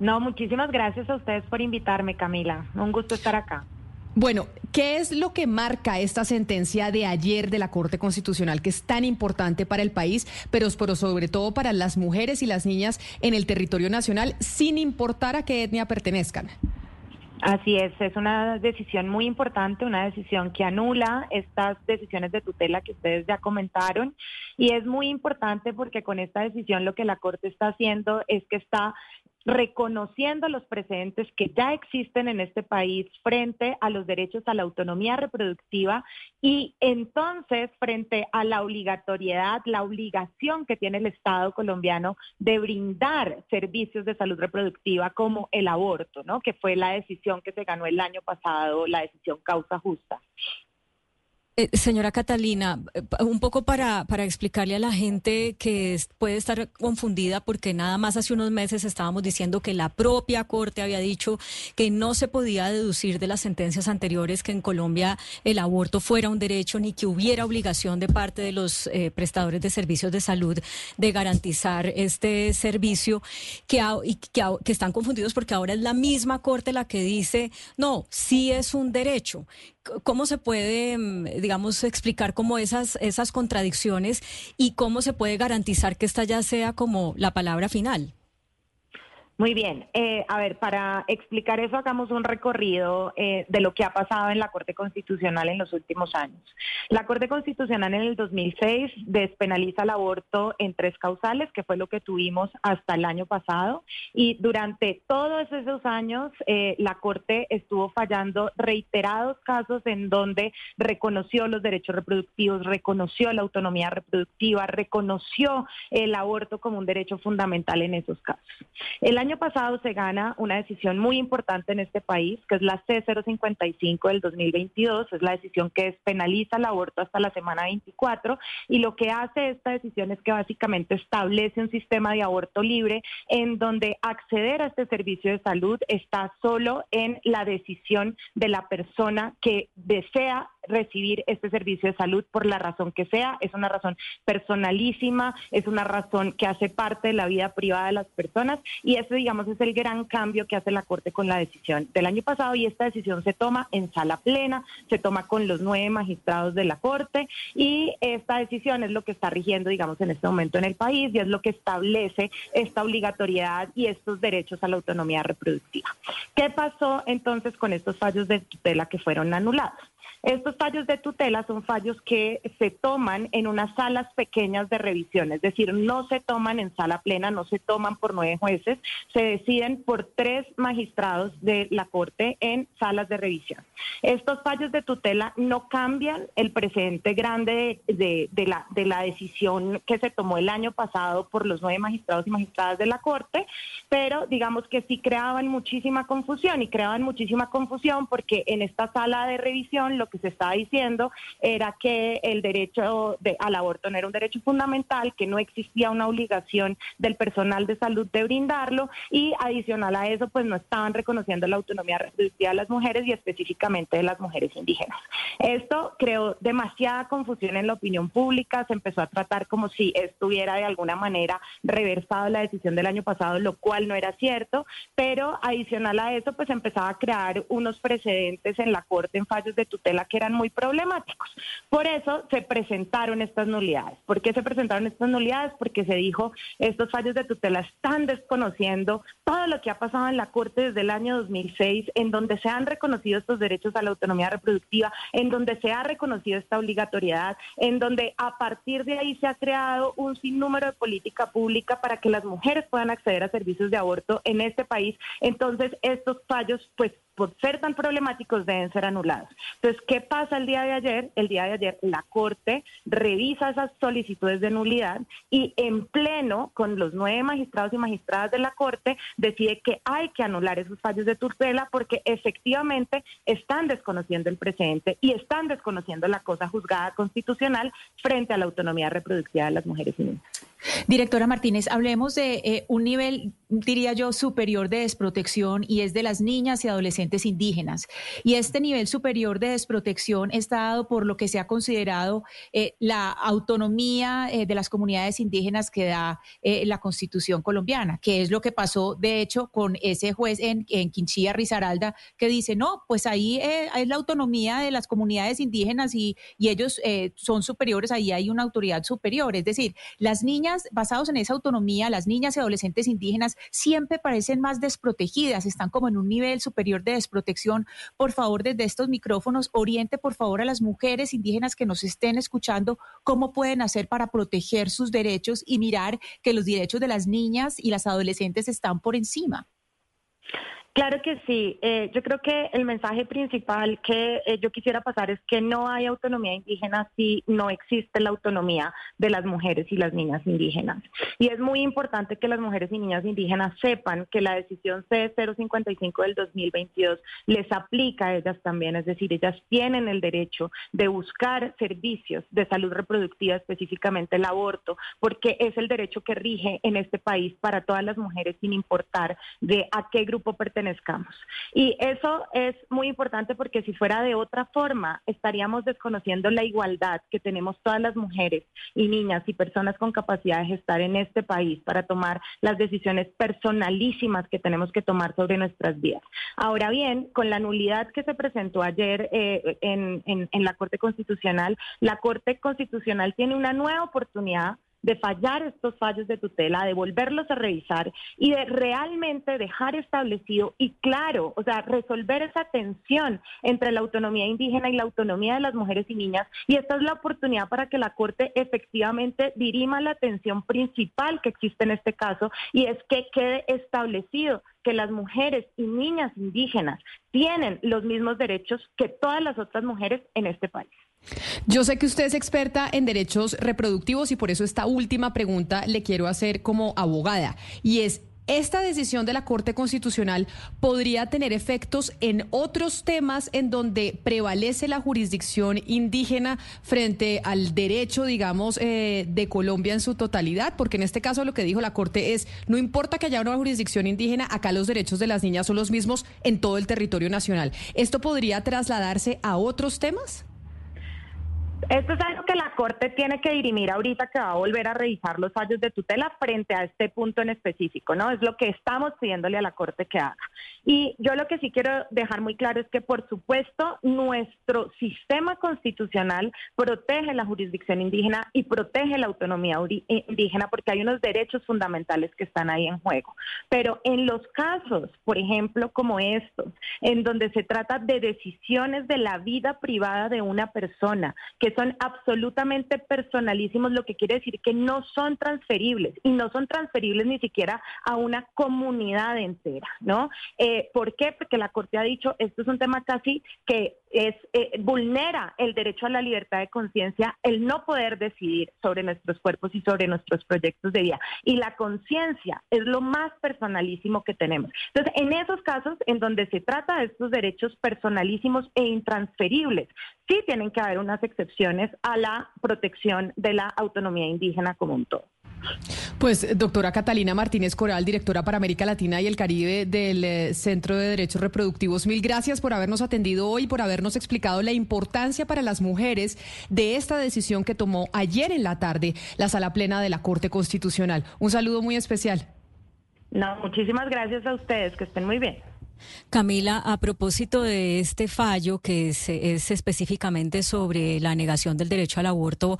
No, muchísimas gracias a ustedes por invitarme, Camila. Un gusto estar acá. Bueno, ¿qué es lo que marca esta sentencia de ayer de la Corte Constitucional que es tan importante para el país, pero, sobre todo para las mujeres y las niñas en el territorio nacional, sin importar a qué etnia pertenezcan? Así es, es una decisión muy importante, una decisión que anula estas decisiones de tutela que ustedes ya comentaron y es muy importante porque con esta decisión lo que la Corte está haciendo es que está reconociendo los precedentes que ya existen en este país frente a los derechos a la autonomía reproductiva y entonces frente a la obligatoriedad, la obligación que tiene el Estado colombiano de brindar servicios de salud reproductiva como el aborto, ¿no? Que fue la decisión que se ganó el año pasado, la decisión causa justa. Eh, señora Catalina, eh, un poco para, para explicarle a la gente que puede estar confundida porque nada más hace unos meses estábamos diciendo que la propia Corte había dicho que no se podía deducir de las sentencias anteriores que en Colombia el aborto fuera un derecho ni que hubiera obligación de parte de los eh, prestadores de servicios de salud de garantizar este servicio y que están confundidos porque ahora es la misma Corte la que dice, no, sí es un derecho. ¿Cómo se puede, mm, digamos, explicar como esas, esas contradicciones y cómo se puede garantizar que esta ya sea como la palabra final? Muy bien. Eh, a ver, para explicar eso, hagamos un recorrido eh, de lo que ha pasado en la Corte Constitucional en los últimos años. La Corte Constitucional en el 2006 despenaliza el aborto en tres causales, que fue lo que tuvimos hasta el año pasado. Y durante todos esos años, eh, la Corte estuvo fallando reiterados casos en donde reconoció los derechos reproductivos, reconoció la autonomía reproductiva, reconoció el aborto como un derecho fundamental en esos casos. El pasado se gana una decisión muy importante en este país, que es la C055 del 2022, es la decisión que despenaliza el aborto hasta la semana 24 y lo que hace esta decisión es que básicamente establece un sistema de aborto libre en donde acceder a este servicio de salud está solo en la decisión de la persona que desea recibir este servicio de salud por la razón que sea. Es una razón personalísima, es una razón que hace parte de la vida privada de las personas y eso, digamos, es el gran cambio que hace la Corte con la decisión del año pasado y esta decisión se toma en sala plena, se toma con los nueve magistrados de la Corte y esta decisión es lo que está rigiendo, digamos, en este momento en el país y es lo que establece esta obligatoriedad y estos derechos a la autonomía reproductiva. ¿Qué pasó entonces con estos fallos de tutela que fueron anulados? Estos fallos de tutela son fallos que se toman en unas salas pequeñas de revisión, es decir, no se toman en sala plena, no se toman por nueve jueces, se deciden por tres magistrados de la Corte en salas de revisión. Estos fallos de tutela no cambian el precedente grande de, la, de la decisión que se tomó el año pasado por los nueve magistrados y magistradas de la Corte, pero digamos que sí creaban muchísima confusión y creaban muchísima confusión porque en esta sala de revisión lo que se estaba diciendo era que el derecho de, al aborto no era un derecho fundamental, que no existía una obligación del personal de salud de brindarlo y adicional a eso pues no estaban reconociendo la autonomía reproductiva de las mujeres y específicamente de las mujeres indígenas. Esto creó demasiada confusión en la opinión pública, se empezó a tratar como si estuviera de alguna manera reversado la decisión del año pasado, lo cual no era cierto, pero adicional a eso pues empezaba a crear unos precedentes en la Corte en fallos de tutela que eran muy problemáticos. Por eso se presentaron estas nulidades. ¿Por qué se presentaron estas nulidades? Porque se dijo, estos fallos de tutela están desconociendo todo lo que ha pasado en la Corte desde el año 2006, en donde se han reconocido estos derechos a la autonomía reproductiva, en donde se ha reconocido esta obligatoriedad, en donde a partir de ahí se ha creado un sinnúmero de política pública para que las mujeres puedan acceder a servicios de aborto en este país. Entonces, estos fallos, pues, por ser tan problemáticos, deben ser anulados. Entonces, ¿qué pasa el día de ayer? El día de ayer la Corte revisa esas solicitudes de nulidad y en pleno, con los nueve magistrados y magistradas de la Corte, decide que hay que anular esos fallos de tutela porque efectivamente están desconociendo el precedente y están desconociendo la cosa juzgada constitucional frente a la autonomía reproductiva de las mujeres y niñas. Directora Martínez, hablemos de eh, un nivel, diría yo, superior de desprotección y es de las niñas y adolescentes indígenas. Y este nivel superior de desprotección está dado por lo que se ha considerado eh, la autonomía eh, de las comunidades indígenas que da la Constitución colombiana, que es lo que pasó, de hecho, con ese juez en, Quinchilla, Rizaralda, que dice, no, pues ahí es la autonomía de las comunidades indígenas y, y ellos son superiores, ahí hay una autoridad superior. Es decir, las niñas basados en esa autonomía, las niñas y adolescentes indígenas siempre parecen más desprotegidas, están como en un nivel superior de desprotección. Por favor, desde estos micrófonos, oriente por favor a las mujeres indígenas que nos estén escuchando cómo pueden hacer para proteger sus derechos y mirar que los derechos de las niñas y las adolescentes están por encima. Claro que sí. Eh, yo creo que el mensaje principal que eh, yo quisiera pasar es que no hay autonomía indígena si no existe la autonomía de las mujeres y las niñas indígenas. Y es muy importante que las mujeres y niñas indígenas sepan que la decisión C055 del 2022 les aplica a ellas también, es decir, ellas tienen el derecho de buscar servicios de salud reproductiva, específicamente el aborto, porque es el derecho que rige en este país para todas las mujeres sin importar de a qué grupo pertenecen y eso es muy importante porque si fuera de otra forma, estaríamos desconociendo la igualdad que tenemos todas las mujeres y niñas y personas con capacidad de gestar en este país para tomar las decisiones personalísimas que tenemos que tomar sobre nuestras vidas. Ahora bien, con la nulidad que se presentó ayer eh, en, en la Corte Constitucional, la Corte Constitucional tiene una nueva oportunidad de fallar estos fallos de tutela, de volverlos a revisar y de realmente dejar establecido y claro, o sea, resolver esa tensión entre la autonomía indígena y la autonomía de las mujeres y niñas. Y esta es la oportunidad para que la Corte efectivamente dirima la atención principal que existe en este caso y es que quede establecido que las mujeres y niñas indígenas tienen los mismos derechos que todas las otras mujeres en este país. Yo sé que usted es experta en derechos reproductivos y por eso esta última pregunta le quiero hacer como abogada y es esta decisión de la Corte Constitucional podría tener efectos en otros temas en donde prevalece la jurisdicción indígena frente al derecho, digamos, eh, de Colombia en su totalidad, porque en este caso lo que dijo la Corte es, no importa que haya una jurisdicción indígena, acá los derechos de las niñas son los mismos en todo el territorio nacional. ¿Esto podría trasladarse a otros temas? Esto es algo que la Corte tiene que dirimir ahorita que va a volver a revisar los fallos de tutela frente a este punto en específico, ¿no? Es lo que estamos pidiéndole a la Corte que haga. Y yo lo que sí quiero dejar muy claro es que, por supuesto, nuestro sistema constitucional protege la jurisdicción indígena y protege la autonomía indígena porque hay unos derechos fundamentales que están ahí en juego. Pero en los casos, por ejemplo, como estos, en donde se trata de decisiones de la vida privada de una persona, que son absolutamente personalísimos, lo que quiere decir que no son transferibles y no son transferibles ni siquiera a una comunidad entera, ¿no? Eh, ¿Por qué? Porque la Corte ha dicho, esto es un tema casi que es eh, vulnera el derecho a la libertad de conciencia, el no poder decidir sobre nuestros cuerpos y sobre nuestros proyectos de vida. Y la conciencia es lo más personalísimo que tenemos. Entonces, en esos casos en donde se trata de estos derechos personalísimos e intransferibles, sí tienen que haber unas excepciones a la protección de la autonomía indígena como un todo. Pues, doctora Catalina Martínez Coral, directora para América Latina y el Caribe del eh, Centro de Derechos Reproductivos, mil gracias por habernos atendido hoy, por habernos explicado la importancia para las mujeres de esta decisión que tomó ayer en la tarde la Sala Plena de la Corte Constitucional. Un saludo muy especial. No, muchísimas gracias a ustedes, que estén muy bien. Camila, a propósito de este fallo que es, es, específicamente sobre la negación del derecho al aborto